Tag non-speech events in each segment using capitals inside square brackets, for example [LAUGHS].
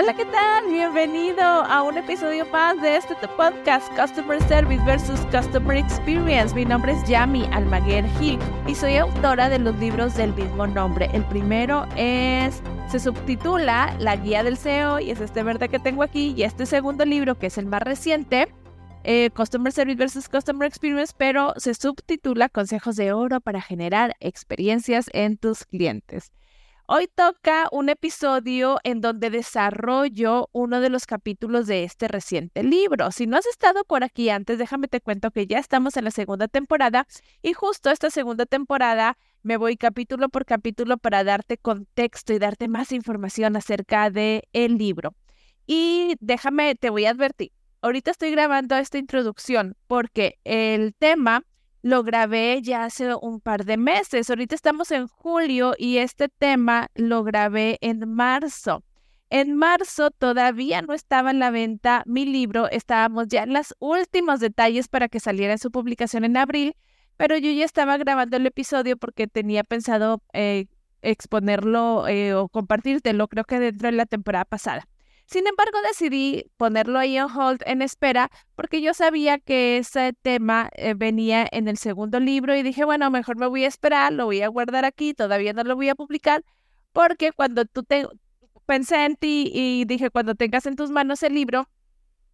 Hola, ¿qué tal? Bienvenido a un episodio más de este podcast Customer Service versus Customer Experience. Mi nombre es Yami Almaguer Gil y soy autora de los libros del mismo nombre. El primero es, se subtitula La Guía del SEO y es este verde que tengo aquí y este segundo libro que es el más reciente. Eh, Customer Service versus Customer Experience, pero se subtitula Consejos de Oro para generar experiencias en tus clientes. Hoy toca un episodio en donde desarrollo uno de los capítulos de este reciente libro. Si no has estado por aquí antes, déjame te cuento que ya estamos en la segunda temporada y justo esta segunda temporada me voy capítulo por capítulo para darte contexto y darte más información acerca del el libro. Y déjame, te voy a advertir, ahorita estoy grabando esta introducción porque el tema lo grabé ya hace un par de meses. Ahorita estamos en julio y este tema lo grabé en marzo. En marzo todavía no estaba en la venta mi libro, estábamos ya en los últimos detalles para que saliera su publicación en abril, pero yo ya estaba grabando el episodio porque tenía pensado eh, exponerlo eh, o compartírtelo, creo que dentro de la temporada pasada. Sin embargo, decidí ponerlo ahí en hold, en espera, porque yo sabía que ese tema eh, venía en el segundo libro y dije, bueno, mejor me voy a esperar, lo voy a guardar aquí, todavía no lo voy a publicar, porque cuando tú pensé en ti y dije, cuando tengas en tus manos el libro,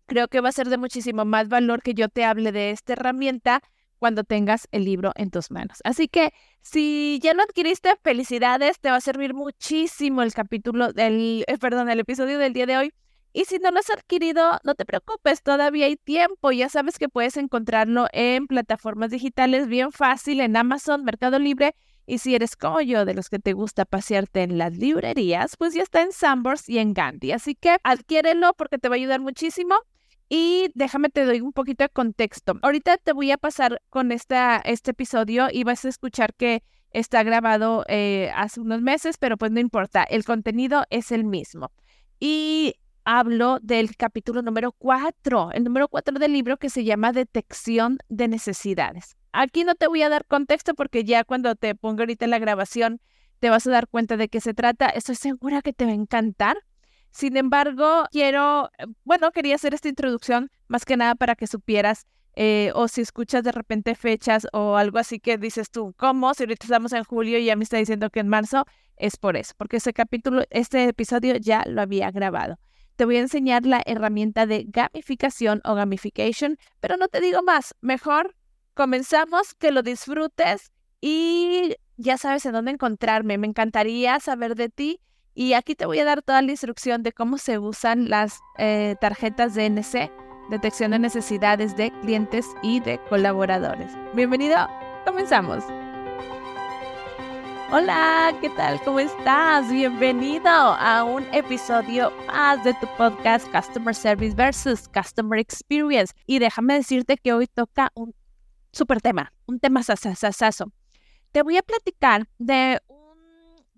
creo que va a ser de muchísimo más valor que yo te hable de esta herramienta cuando tengas el libro en tus manos. Así que si ya lo adquiriste, felicidades, te va a servir muchísimo el capítulo del, eh, perdón, el episodio del día de hoy. Y si no lo has adquirido, no te preocupes, todavía hay tiempo. Ya sabes que puedes encontrarlo en plataformas digitales bien fácil, en Amazon, Mercado Libre. Y si eres como yo, de los que te gusta pasearte en las librerías, pues ya está en Sambors y en Gandhi. Así que adquiérelo porque te va a ayudar muchísimo. Y déjame te doy un poquito de contexto. Ahorita te voy a pasar con esta, este episodio y vas a escuchar que está grabado eh, hace unos meses, pero pues no importa, el contenido es el mismo. Y hablo del capítulo número 4, el número 4 del libro que se llama Detección de Necesidades. Aquí no te voy a dar contexto porque ya cuando te ponga ahorita la grabación te vas a dar cuenta de qué se trata. Estoy segura que te va a encantar sin embargo, quiero, eh, bueno, quería hacer esta introducción más que nada para que supieras eh, o si escuchas de repente fechas o algo así que dices tú, ¿cómo? Si ahorita estamos en julio y ya me está diciendo que en marzo, es por eso, porque ese capítulo, este episodio ya lo había grabado. Te voy a enseñar la herramienta de gamificación o gamification, pero no te digo más, mejor comenzamos, que lo disfrutes y ya sabes en dónde encontrarme. Me encantaría saber de ti y aquí te voy a dar toda la instrucción de cómo se usan las eh, tarjetas DNC, detección de necesidades de clientes y de colaboradores. Bienvenido, comenzamos. Hola, ¿qué tal? ¿Cómo estás? Bienvenido a un episodio más de tu podcast Customer Service versus Customer Experience. Y déjame decirte que hoy toca un super tema, un tema sasasasazo. Te voy a platicar de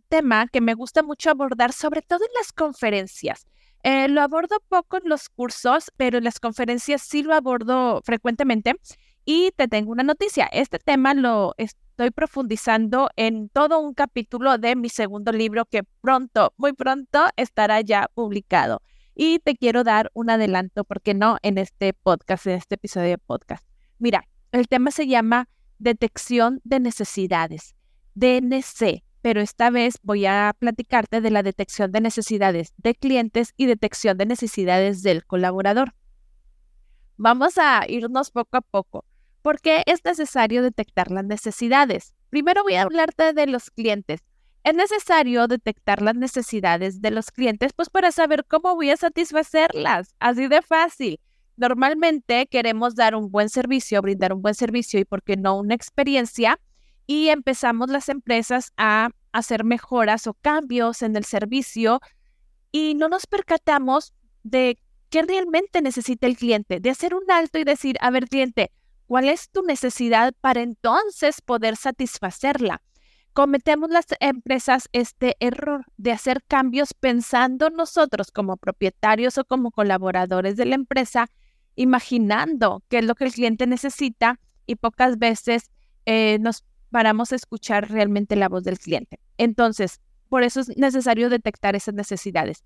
tema que me gusta mucho abordar, sobre todo en las conferencias. Eh, lo abordo poco en los cursos, pero en las conferencias sí lo abordo frecuentemente. Y te tengo una noticia, este tema lo estoy profundizando en todo un capítulo de mi segundo libro que pronto, muy pronto estará ya publicado. Y te quiero dar un adelanto, porque no en este podcast, en este episodio de podcast. Mira, el tema se llama Detección de Necesidades, DNC pero esta vez voy a platicarte de la detección de necesidades de clientes y detección de necesidades del colaborador. Vamos a irnos poco a poco. ¿Por qué es necesario detectar las necesidades? Primero voy a hablarte de los clientes. Es necesario detectar las necesidades de los clientes, pues para saber cómo voy a satisfacerlas. Así de fácil. Normalmente queremos dar un buen servicio, brindar un buen servicio y, ¿por qué no, una experiencia? Y empezamos las empresas a hacer mejoras o cambios en el servicio y no nos percatamos de qué realmente necesita el cliente, de hacer un alto y decir, a ver cliente, ¿cuál es tu necesidad para entonces poder satisfacerla? Cometemos las empresas este error de hacer cambios pensando nosotros como propietarios o como colaboradores de la empresa, imaginando qué es lo que el cliente necesita y pocas veces eh, nos paramos a escuchar realmente la voz del cliente. Entonces, por eso es necesario detectar esas necesidades.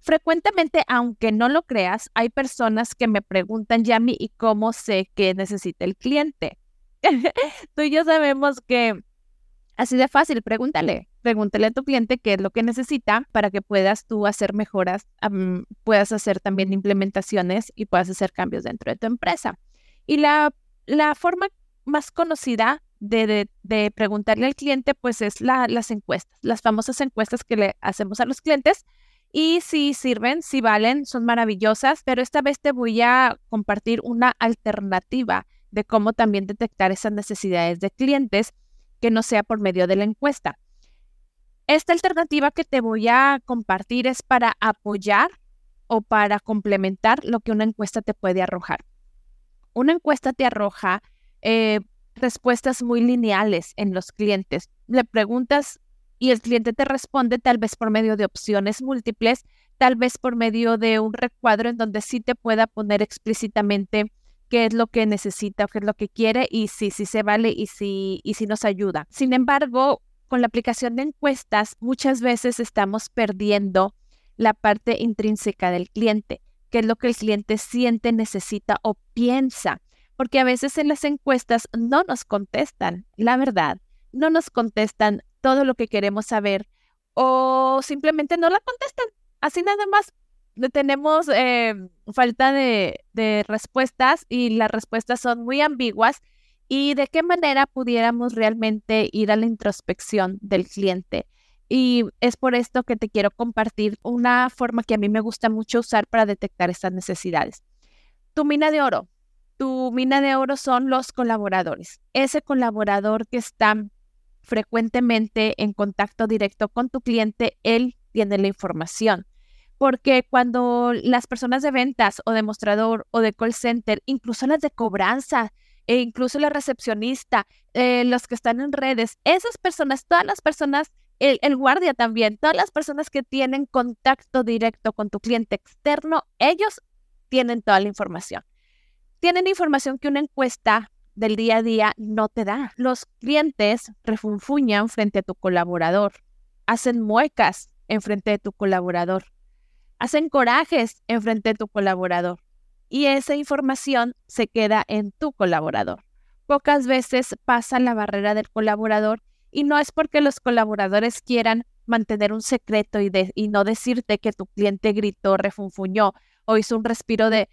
Frecuentemente, aunque no lo creas, hay personas que me preguntan, Yami, ¿y cómo sé qué necesita el cliente? [LAUGHS] Tú y yo sabemos que así de fácil, pregúntale, pregúntale a tu cliente qué es lo que necesita para que puedas tú hacer mejoras, puedas hacer también implementaciones y puedas hacer cambios dentro de tu empresa. Y la, la forma más conocida de, de, preguntarle al cliente, pues es la, las encuestas, las famosas encuestas que le hacemos a los clientes y si sirven, si valen, son maravillosas, pero esta vez te voy a compartir una alternativa de cómo también detectar esas necesidades de clientes que no sea por medio de la encuesta. Esta alternativa que te voy a compartir es para apoyar o para complementar lo que una encuesta te puede arrojar. Una encuesta te arroja eh, respuestas muy lineales en los clientes. Le preguntas y el cliente te responde tal vez por medio de opciones múltiples, tal vez por medio de un recuadro en donde sí te pueda poner explícitamente qué es lo que necesita o qué es lo que quiere y si, si se vale y si, y si nos ayuda. Sin embargo, con la aplicación de encuestas, muchas veces estamos perdiendo la parte intrínseca del cliente, qué es lo que el cliente siente, necesita o piensa, porque a veces en las encuestas no nos contestan la verdad, no nos contestan todo lo que queremos saber o simplemente no la contestan. Así nada más tenemos eh, falta de, de respuestas y las respuestas son muy ambiguas y de qué manera pudiéramos realmente ir a la introspección del cliente. Y es por esto que te quiero compartir una forma que a mí me gusta mucho usar para detectar estas necesidades. Tu mina de oro. Tu mina de oro son los colaboradores. Ese colaborador que está frecuentemente en contacto directo con tu cliente, él tiene la información. Porque cuando las personas de ventas o de mostrador o de call center, incluso las de cobranza, e incluso la recepcionista, eh, los que están en redes, esas personas, todas las personas, el, el guardia también, todas las personas que tienen contacto directo con tu cliente externo, ellos tienen toda la información. Tienen información que una encuesta del día a día no te da. Los clientes refunfuñan frente a tu colaborador, hacen muecas en frente de tu colaborador, hacen corajes en frente de tu colaborador y esa información se queda en tu colaborador. Pocas veces pasa la barrera del colaborador y no es porque los colaboradores quieran mantener un secreto y, no decirte que tu cliente gritó, refunfuñó o hizo un respiro de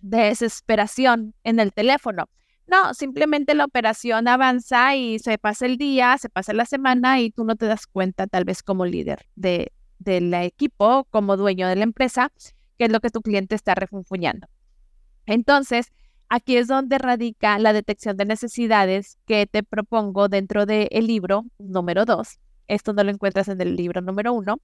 desesperación en el teléfono. No, simplemente la operación avanza y se pasa el día, se pasa la semana y tú no te das cuenta tal vez como líder de, del equipo, como dueño de la empresa, que es lo que tu cliente está refunfuñando. Entonces, aquí es donde radica la detección de necesidades que te propongo dentro del libro número 2. Esto no lo encuentras en el libro número 1,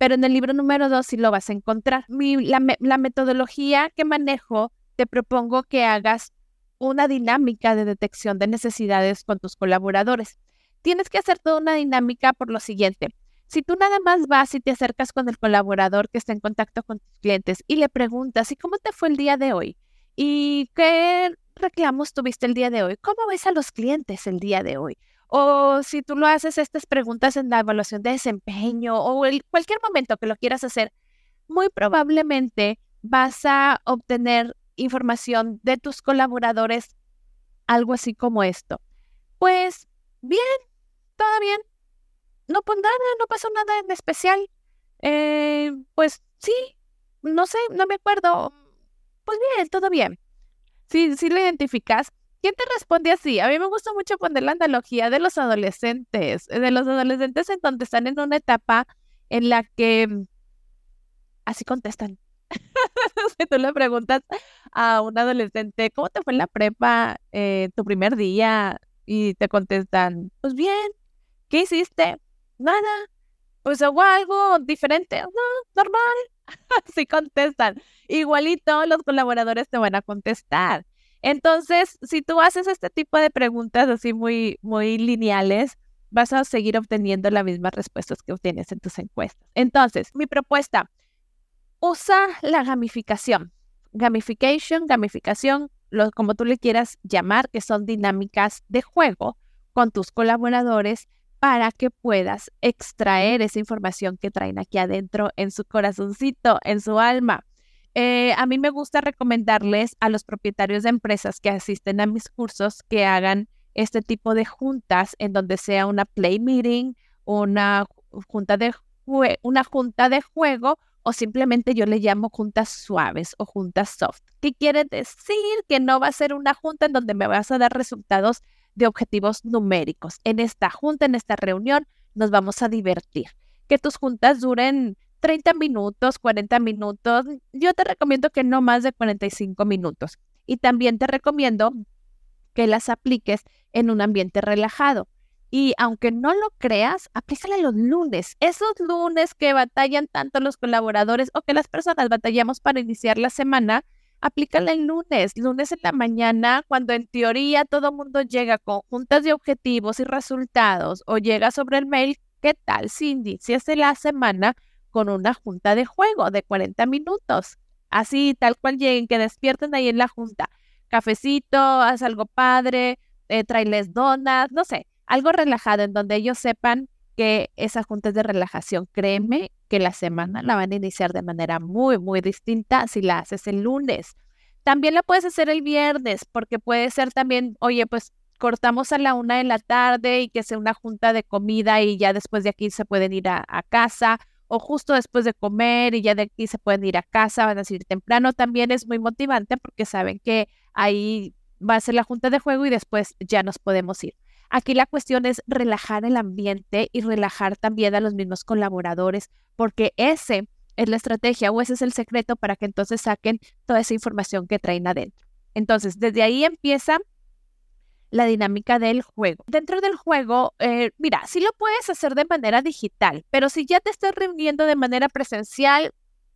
pero en el libro número dos sí lo vas a encontrar. la, metodología que manejo, te propongo que hagas una dinámica de detección de necesidades con tus colaboradores. Tienes que hacer toda una dinámica por lo siguiente. Si tú nada más vas y te acercas con el colaborador que está en contacto con tus clientes y le preguntas, ¿y cómo te fue el día de hoy? ¿Y qué reclamos tuviste el día de hoy? ¿Cómo ves a los clientes el día de hoy? O si tú lo haces estas preguntas en la evaluación de desempeño o en cualquier momento que lo quieras hacer, muy probablemente vas a obtener información de tus colaboradores, algo así como esto. Pues bien, todo bien. No, pues nada, no pasó nada en especial. Eh, pues sí, no sé, no me acuerdo. Pues bien, todo bien. Sí, sí lo identificas. ¿Quién te responde así? A mí me gusta mucho poner la analogía de los adolescentes, de los adolescentes en donde están en una etapa en la que mm, así contestan. [LAUGHS] si tú le preguntas a un adolescente, ¿cómo te fue en la prepa eh, tu primer día? Y te contestan, pues bien, ¿qué hiciste? Nada, pues hago algo diferente, no, normal. [LAUGHS] así contestan. Igualito los colaboradores te van a contestar. Entonces, si tú haces este tipo de preguntas así muy, muy lineales, vas a seguir obteniendo las mismas respuestas que obtienes en tus encuestas. Entonces, mi propuesta, usa la gamificación. Gamification, gamificación, lo, como tú le quieras llamar, que son dinámicas de juego con tus colaboradores para que puedas extraer esa información que traen aquí adentro en su corazoncito, en su alma. Eh, a mí me gusta recomendarles a los propietarios de empresas que asisten a mis cursos que hagan este tipo de juntas en donde sea una play meeting, una junta de, una junta de juego o simplemente yo le llamo juntas suaves o juntas soft. ¿Qué quiere decir? Que no va a ser una junta en donde me vas a dar resultados de objetivos numéricos. En esta junta, en esta reunión, nos vamos a divertir. Que tus juntas duren 30 minutos, 40 minutos. Yo te recomiendo que no más de 45 minutos. Y también te recomiendo que las apliques en un ambiente relajado. Y aunque no lo creas, aplícala los lunes. Esos lunes que batallan tanto los colaboradores o que las personas batallamos para iniciar la semana, aplícala el lunes, lunes en la mañana, cuando en teoría todo mundo llega con juntas de objetivos y resultados o llega sobre el mail. ¿Qué tal, Cindy? Si hace la semana con una junta de juego de 40 minutos. Así, tal cual lleguen, que despierten ahí en la junta. Cafecito, haz algo padre, eh, trailes donas, no sé, algo relajado en donde ellos sepan que esa junta es de relajación. Créeme que la semana la van a iniciar de manera muy, muy distinta si la haces el lunes. También la puedes hacer el viernes, porque puede ser también, oye, pues cortamos a la una de la tarde y que sea una junta de comida y ya después de aquí se pueden ir a casa o justo después de comer y ya de aquí se pueden ir a casa, van a salir temprano, también es muy motivante porque saben que ahí va a ser la junta de juego y después ya nos podemos ir. Aquí la cuestión es relajar el ambiente y relajar también a los mismos colaboradores, porque ese es la estrategia o ese es el secreto para que entonces saquen toda esa información que traen adentro. Entonces, desde ahí empieza la dinámica del juego. Dentro del juego, eh, mira, sí lo puedes hacer de manera digital, pero si ya te estás reuniendo de manera presencial,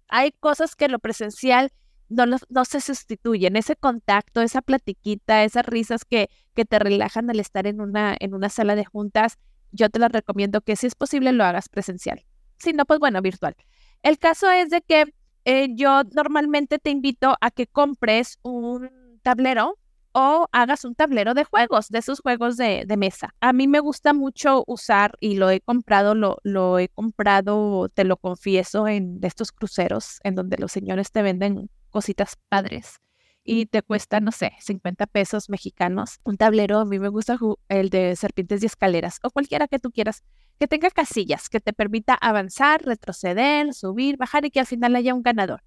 hay cosas que lo presencial no, no se sustituyen. Ese contacto, esa platiquita, esas risas que, que te relajan al estar en una, en una sala de juntas, yo te las recomiendo que si es posible lo hagas presencial. Si no, pues bueno, virtual. El caso es de que eh, yo normalmente te invito a que compres un tablero o hagas un tablero de juegos, de esos juegos de, mesa. A mí me gusta mucho usar y lo he comprado, lo, lo he comprado, te lo confieso, en estos cruceros en donde los señores te venden cositas padres y te cuesta, no sé, 50 pesos mexicanos. Un tablero, a mí me gusta el de serpientes y escaleras o cualquiera que tú quieras, que tenga casillas, que te permita avanzar, retroceder, subir, bajar y que al final haya un ganador.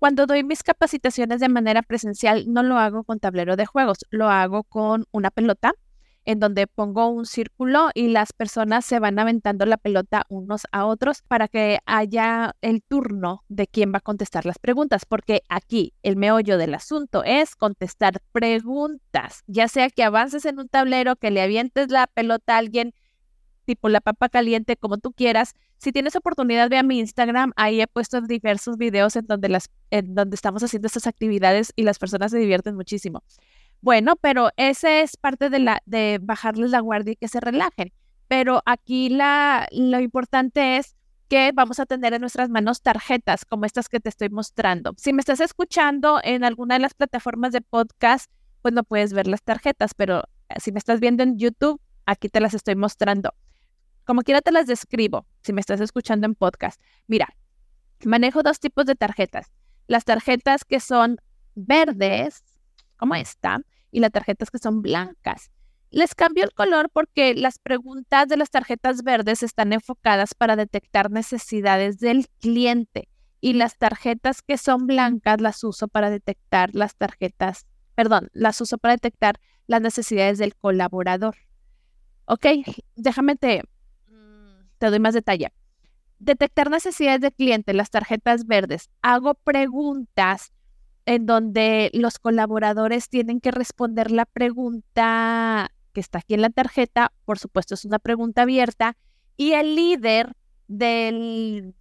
Cuando doy mis capacitaciones de manera presencial, no lo hago con tablero de juegos, lo hago con una pelota en donde pongo un círculo y las personas se van aventando la pelota unos a otros para que haya el turno de quién va a contestar las preguntas, porque aquí el meollo del asunto es contestar preguntas, ya sea que avances en un tablero, que le avientes la pelota a alguien tipo la papa caliente, como tú quieras. Si tienes oportunidad, ve a mi Instagram. Ahí he puesto diversos videos en donde, las, en donde estamos haciendo estas actividades y las personas se divierten muchísimo. Bueno, pero ese es parte de, la, de bajarles la guardia y que se relajen. Pero aquí la, lo importante es que vamos a tener en nuestras manos tarjetas como estas que te estoy mostrando. Si me estás escuchando en alguna de las plataformas de podcast, pues no puedes ver las tarjetas, pero si me estás viendo en YouTube, aquí te las estoy mostrando. Como quiera te las describo, si me estás escuchando en podcast. Mira, manejo dos tipos de tarjetas. Las tarjetas que son verdes, como esta, y las tarjetas que son blancas. Les cambio el color porque las preguntas de las tarjetas verdes están enfocadas para detectar necesidades del cliente y las tarjetas que son blancas las uso para detectar las tarjetas, perdón, las uso para detectar las necesidades del colaborador. Ok, déjame te, te doy más detalle. Detectar necesidades de cliente, las tarjetas verdes. Hago preguntas en donde los colaboradores tienen que responder la pregunta que está aquí en la tarjeta. Por supuesto, es una pregunta abierta. Y el líder del,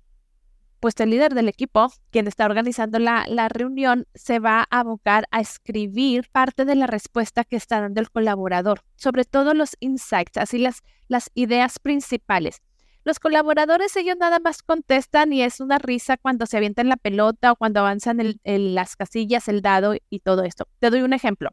pues el líder del equipo, quien está organizando la, la, reunión, se va a abocar a escribir parte de la respuesta que está dando el colaborador, sobre todo los insights, así las, las ideas principales. Los colaboradores, ellos nada más contestan y es una risa cuando se avientan la pelota o cuando avanzan las casillas, el dado y todo esto. Te doy un ejemplo.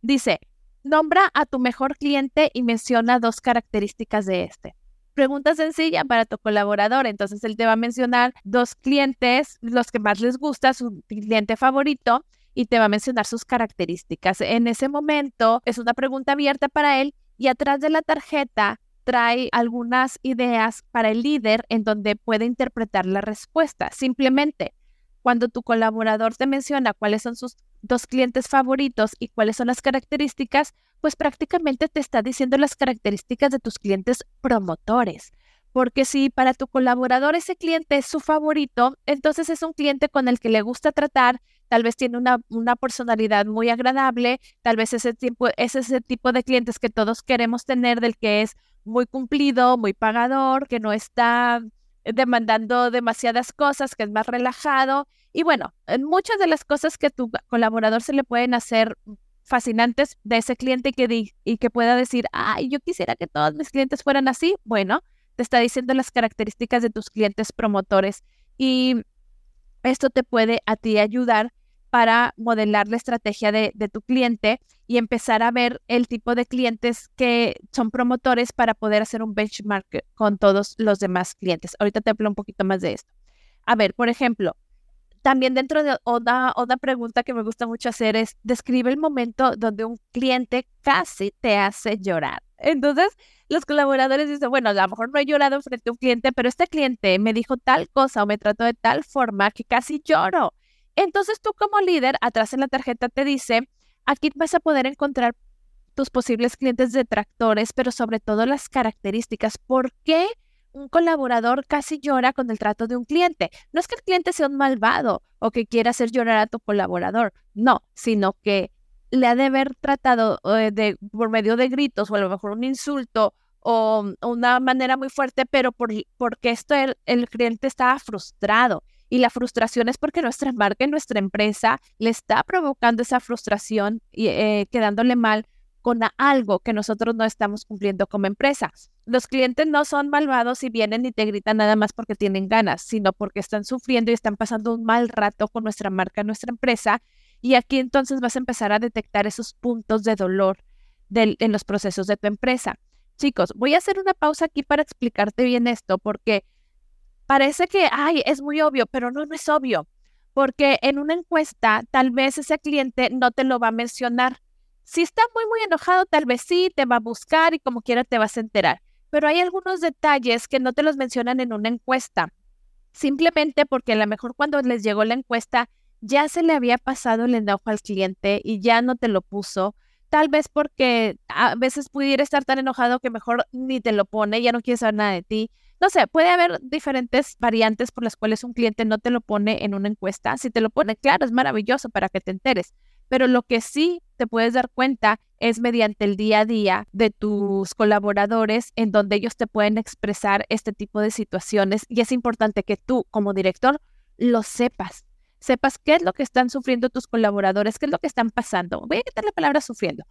Dice, nombra a tu mejor cliente y menciona dos características de este. Pregunta sencilla para tu colaborador. Entonces él te va a mencionar dos clientes, los que más les gusta, su cliente favorito, y te va a mencionar sus características. En ese momento es una pregunta abierta para él y atrás de la tarjeta trae algunas ideas para el líder en donde puede interpretar la respuesta. Simplemente, cuando tu colaborador te menciona cuáles son sus dos clientes favoritos y cuáles son las características, pues prácticamente te está diciendo las características de tus clientes promotores. Porque si para tu colaborador ese cliente es su favorito, entonces es un cliente con el que le gusta tratar, tal vez tiene una, una personalidad muy agradable, tal vez ese tipo, es ese tipo de clientes que todos queremos tener, del que es muy cumplido, muy pagador, que no está demandando demasiadas cosas, que es más relajado. Y bueno, muchas de las cosas que tu colaborador se le pueden hacer fascinantes de ese cliente que y que pueda decir, ay, yo quisiera que todos mis clientes fueran así. Bueno, te está diciendo las características de tus clientes promotores y esto te puede a ti ayudar para modelar la estrategia de, tu cliente y empezar a ver el tipo de clientes que son promotores para poder hacer un benchmark con todos los demás clientes. Ahorita te hablo un poquito más de esto. A ver, por ejemplo, también dentro de otra, otra pregunta que me gusta mucho hacer es, describe el momento donde un cliente casi te hace llorar. Entonces, los colaboradores dicen, bueno, a lo mejor no he llorado frente a un cliente, pero este cliente me dijo tal cosa o me trató de tal forma que casi lloro. Entonces tú como líder, atrás en la tarjeta te dice, aquí vas a poder encontrar tus posibles clientes detractores, pero sobre todo las características. ¿Por qué un colaborador casi llora con el trato de un cliente? No es que el cliente sea un malvado o que quiera hacer llorar a tu colaborador, no, sino que le ha de haber tratado eh, de, por medio de gritos o a lo mejor un insulto o una manera muy fuerte, pero por, porque esto el cliente estaba frustrado y la frustración es porque nuestra marca y nuestra empresa le está provocando esa frustración y eh, quedándole mal con algo que nosotros no estamos cumpliendo como empresa. Los clientes no son malvados y vienen y te gritan nada más porque tienen ganas, sino porque están sufriendo y están pasando un mal rato con nuestra marca, nuestra empresa. Y aquí entonces vas a empezar a detectar esos puntos de dolor en los procesos de tu empresa. Chicos, voy a hacer una pausa aquí para explicarte bien esto, porque parece que, ay, es muy obvio, pero no, no es obvio, porque en una encuesta tal vez ese cliente no te lo va a mencionar. Si está muy, muy enojado, tal vez sí, te va a buscar y como quiera te vas a enterar. Pero hay algunos detalles que no te los mencionan en una encuesta, simplemente porque a lo mejor cuando les llegó la encuesta ya se le había pasado el enojo al cliente y ya no te lo puso. Tal vez porque a veces pudiera estar tan enojado que mejor ni te lo pone, ya no quiere saber nada de ti no sé, puede haber diferentes variantes por las cuales un cliente no te lo pone en una encuesta. Si te lo pone, claro, es maravilloso para que te enteres. Pero lo que sí te puedes dar cuenta es mediante el día a día de tus colaboradores en donde ellos te pueden expresar este tipo de situaciones y es importante que tú como director lo sepas. Sepas qué es lo que están sufriendo tus colaboradores, qué es lo que están pasando. Voy a quitar la palabra sufriendo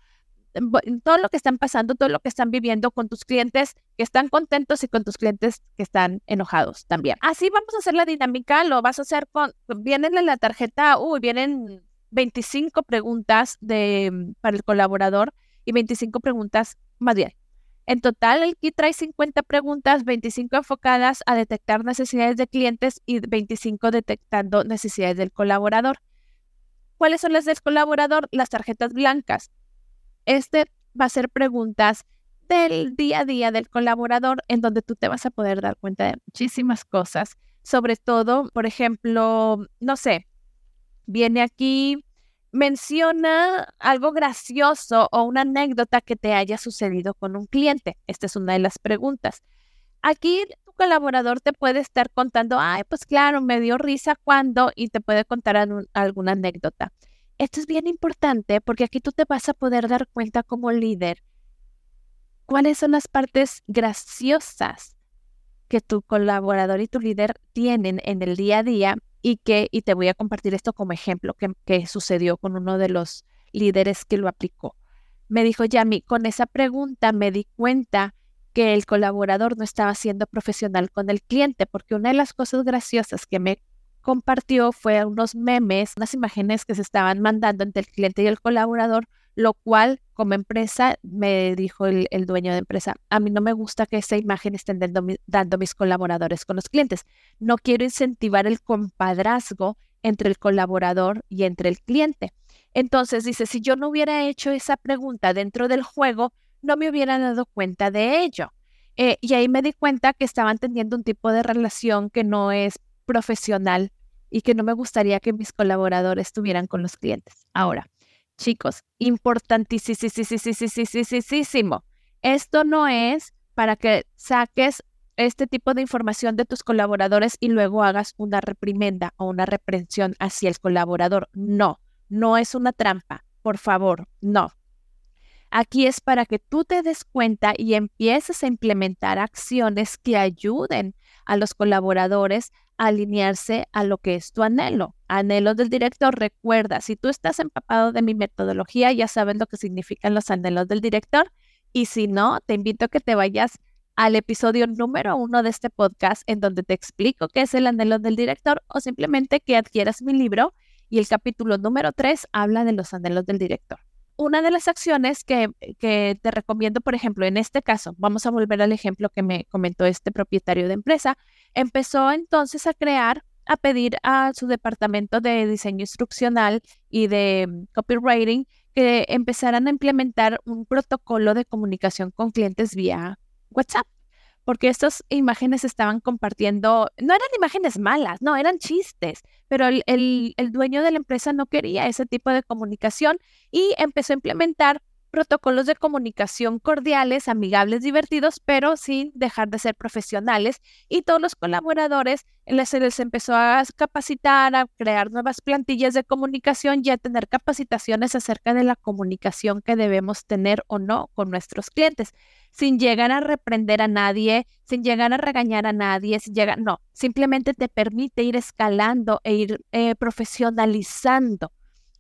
todo lo que están pasando, todo lo que están viviendo con tus clientes que están contentos y con tus clientes que están enojados también. Así vamos a hacer la dinámica, lo vas a hacer con, vienen en la tarjeta, uy, vienen 25 preguntas de, para el colaborador y 25 preguntas más bien. En total, el kit trae 50 preguntas, 25 enfocadas a detectar necesidades de clientes y 25 detectando necesidades del colaborador. ¿Cuáles son las del colaborador? Las tarjetas blancas. Este va a ser preguntas del día a día del colaborador en donde tú te vas a poder dar cuenta de muchísimas cosas. Sobre todo, por ejemplo, no sé, viene aquí, menciona algo gracioso o una anécdota que te haya sucedido con un cliente. Esta es una de las preguntas. Aquí tu colaborador te puede estar contando, ay, pues claro, me dio risa cuando y te puede contar alguna anécdota. Esto es bien importante porque aquí tú te vas a poder dar cuenta como líder cuáles son las partes graciosas que tu colaborador y tu líder tienen en el día a día y que, y te voy a compartir esto como ejemplo que, que sucedió con uno de los líderes que lo aplicó. Me dijo, Yami, con esa pregunta me di cuenta que el colaborador no estaba siendo profesional con el cliente, porque una de las cosas graciosas que me compartió fue unos memes, unas imágenes que se estaban mandando entre el cliente y el colaborador, lo cual como empresa, me dijo el, dueño de empresa, a mí no me gusta que esa imagen estén dando, mis colaboradores con los clientes. No quiero incentivar el compadrazgo entre el colaborador y entre el cliente. Entonces dice, si yo no hubiera hecho esa pregunta dentro del juego, no me hubiera dado cuenta de ello. Eh, y ahí me di cuenta que estaban teniendo un tipo de relación que no es profesional y que no me gustaría que mis colaboradores tuvieran con los clientes. Ahora, chicos, importantísimo. Esto no es para que saques este tipo de información de tus colaboradores y luego hagas una reprimenda o una reprensión hacia el colaborador. No, no es una trampa. Por favor, no. Aquí es para que tú te des cuenta y empieces a implementar acciones que ayuden a los colaboradores a alinearse a lo que es tu anhelo. Anhelos del director, recuerda, si tú estás empapado de mi metodología, ya sabes lo que significan los anhelos del director. Y si no, te invito a que te vayas al episodio número uno de este podcast en donde te explico qué es el anhelo del director o simplemente que adquieras mi libro y el capítulo número tres habla de los anhelos del director una de las acciones que, te recomiendo, por ejemplo, en este caso, vamos a volver al ejemplo que me comentó este propietario de empresa, empezó entonces a crear, a pedir a su departamento de diseño instruccional y de mm, copywriting que empezaran a implementar un protocolo de comunicación con clientes vía WhatsApp porque estas imágenes estaban compartiendo, no eran imágenes malas, no, eran chistes, pero el, el, dueño de la empresa no quería ese tipo de comunicación y empezó a implementar protocolos de comunicación cordiales, amigables, divertidos, pero sin dejar de ser profesionales. Y todos los colaboradores les, les empezó a capacitar, a crear nuevas plantillas de comunicación y a tener capacitaciones acerca de la comunicación que debemos tener o no con nuestros clientes, sin llegar a reprender a nadie, sin llegar a regañar a nadie, sin llegar, no, simplemente te permite ir escalando e ir eh, profesionalizando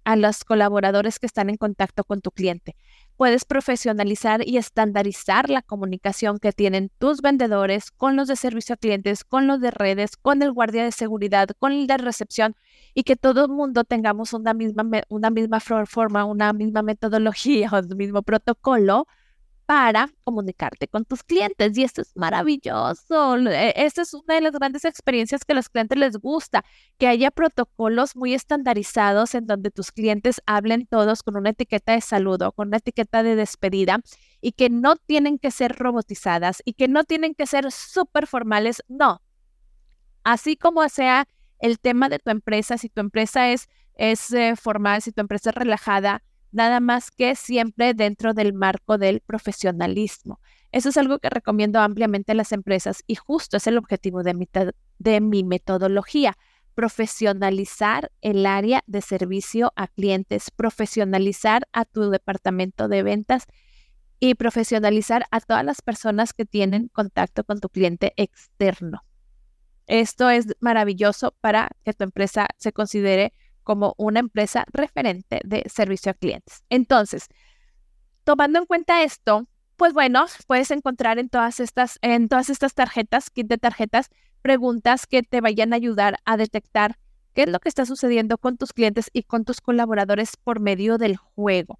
a los colaboradores que están en contacto con tu cliente. Puedes profesionalizar y estandarizar la comunicación que tienen tus vendedores con los de servicio a clientes, con los de redes, con el guardia de seguridad, con el de recepción y que todo el mundo tengamos una misma, una misma forma, una misma metodología [LAUGHS] o el mismo protocolo para comunicarte con tus clientes. Y esto es maravilloso. E, esta es una de las grandes experiencias que a los clientes les gusta, que haya protocolos muy estandarizados en donde tus clientes hablen todos con una etiqueta de saludo, con una etiqueta de despedida y que no tienen que ser robotizadas y que no tienen que ser súper formales. No. Así como sea el tema de tu empresa, si tu empresa es, es eh, formal, si tu empresa es relajada, nada más que siempre dentro del marco del profesionalismo. Eso es algo que recomiendo ampliamente a las empresas y justo es el objetivo de mi, de mi metodología, profesionalizar el área de servicio a clientes, profesionalizar a tu departamento de ventas y profesionalizar a todas las personas que tienen contacto con tu cliente externo. Esto es maravilloso para que tu empresa se considere como una empresa referente de servicio a clientes. Entonces, tomando en cuenta esto, pues bueno, puedes encontrar en todas estas, en todas estas tarjetas, kit de tarjetas, preguntas que te vayan a ayudar a detectar qué es lo que está sucediendo con tus clientes y con tus colaboradores por medio del juego.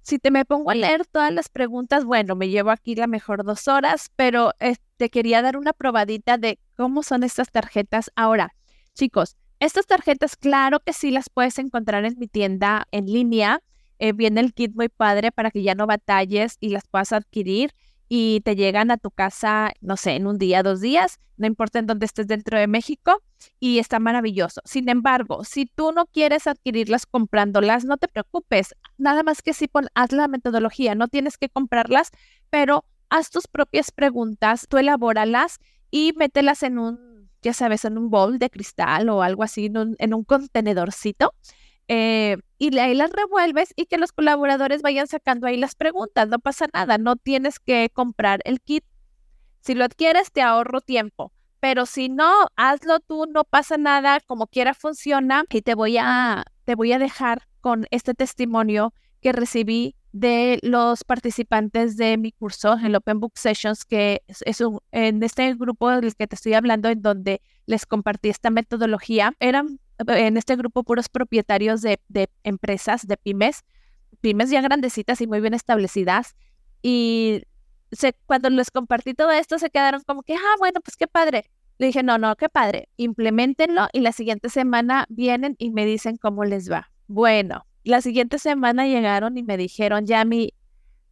Si te me pongo a leer todas las preguntas, bueno, me llevo aquí la mejor dos horas, pero eh, te quería dar una probadita de cómo son estas tarjetas. Ahora, chicos, estas tarjetas, claro que sí las puedes encontrar en mi tienda en línea. Eh, viene el kit muy padre para que ya no batalles y las puedas adquirir y te llegan a tu casa, no sé, en un día, dos días, no importa en dónde estés dentro de México y está maravilloso. Sin embargo, si tú no quieres adquirirlas comprándolas, no te preocupes, nada más que si pon, haz la metodología, no tienes que comprarlas, pero haz tus propias preguntas, tú elabóralas y mételas en un ya sabes, en un bowl de cristal o algo así, en un, contenedorcito. Eh, y ahí las revuelves y que los colaboradores vayan sacando ahí las preguntas. No pasa nada, no tienes que comprar el kit. Si lo adquieres, te ahorro tiempo. Pero si no, hazlo tú, no pasa nada, como quiera funciona. Y te voy a, te voy a dejar con este testimonio que recibí de los participantes de mi curso, el Open Book Sessions, que es, en este grupo del que te estoy hablando, en donde les compartí esta metodología, eran en este grupo puros propietarios de, de empresas, de pymes, pymes ya grandecitas y muy bien establecidas. Y cuando les compartí todo esto, se quedaron como que, ah, bueno, pues qué padre. Le dije, no, no, qué padre, implementenlo y la siguiente semana vienen y me dicen cómo les va. Bueno, la siguiente semana llegaron y me dijeron, Yami,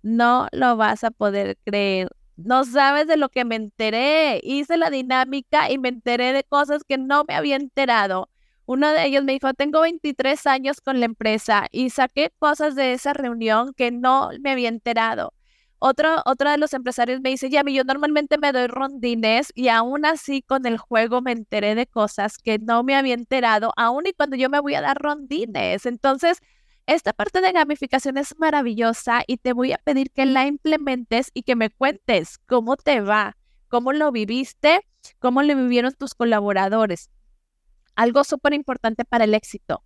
no lo vas a poder creer. No sabes de lo que me enteré. Hice la dinámica y me enteré de cosas que no me había enterado. Uno de ellos me dijo, tengo 23 años con la empresa y saqué cosas de esa reunión que no me había enterado. Otro, otro de los empresarios me dice, Yami, yo normalmente me doy rondines y aún así con el juego me enteré de cosas que no me había enterado, aún y cuando yo me voy a dar rondines. Entonces, esta parte de gamificación es maravillosa y te voy a pedir que la implementes y que me cuentes cómo te va, cómo lo viviste, cómo lo vivieron tus colaboradores. Algo súper importante para el éxito.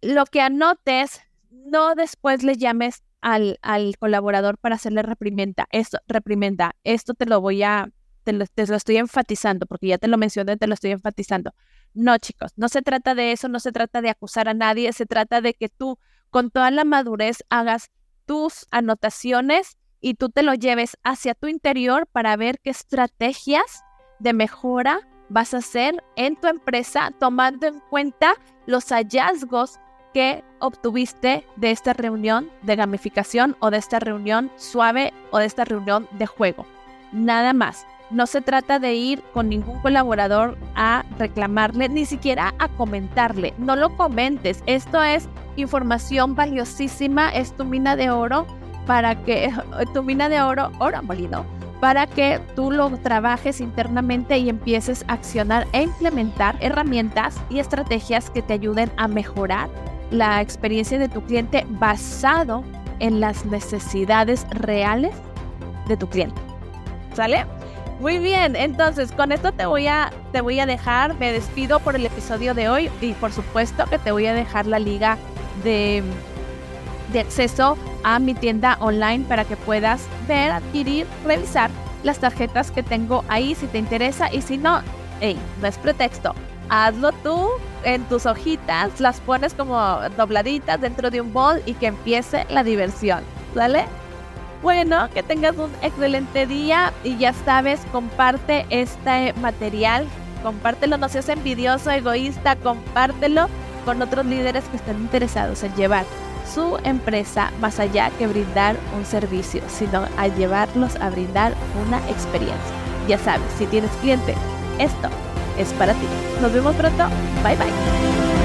Lo que anotes, no después le llames al, al colaborador para hacerle reprimenda. Esto, reprimenda. Esto te lo voy a, te lo, te lo estoy enfatizando, porque ya te lo mencioné, te lo estoy enfatizando. No, chicos, no se trata de eso, no se trata de acusar a nadie, se trata de que tú con toda la madurez hagas tus anotaciones y tú te lo lleves hacia tu interior para ver qué estrategias de mejora vas a hacer en tu empresa tomando en cuenta los hallazgos que obtuviste de esta reunión de gamificación o de esta reunión suave o de esta reunión de juego. Nada más. No se trata de ir con ningún colaborador a reclamarle, ni siquiera a comentarle. No lo comentes. Esto es información valiosísima, es tu mina de oro para que, [LAUGHS] tu mina de oro, oro molido, para que tú lo trabajes internamente y empieces a accionar e implementar herramientas y estrategias que te ayuden a mejorar la experiencia de tu cliente basado en las necesidades reales de tu cliente. ¿Sale? Muy bien, entonces con esto te voy a te voy a dejar, me despido por el episodio de hoy y por supuesto que te voy a dejar la liga de, de acceso a mi tienda online para que puedas ver, adquirir, revisar las tarjetas que tengo ahí si te interesa. Y si no, hey, no es pretexto. Hazlo tú en tus hojitas, las pones como dobladitas dentro de un bol y que empiece la diversión, ¿vale? Bueno, que tengas un excelente día y ya sabes, comparte este material, compártelo, no seas envidioso, egoísta, compártelo con otros líderes que estén interesados en llevar su empresa más allá que brindar un servicio, sino a llevarlos a brindar una experiencia. Ya sabes, si tienes cliente, esto es para ti. Nos vemos pronto. Bye bye.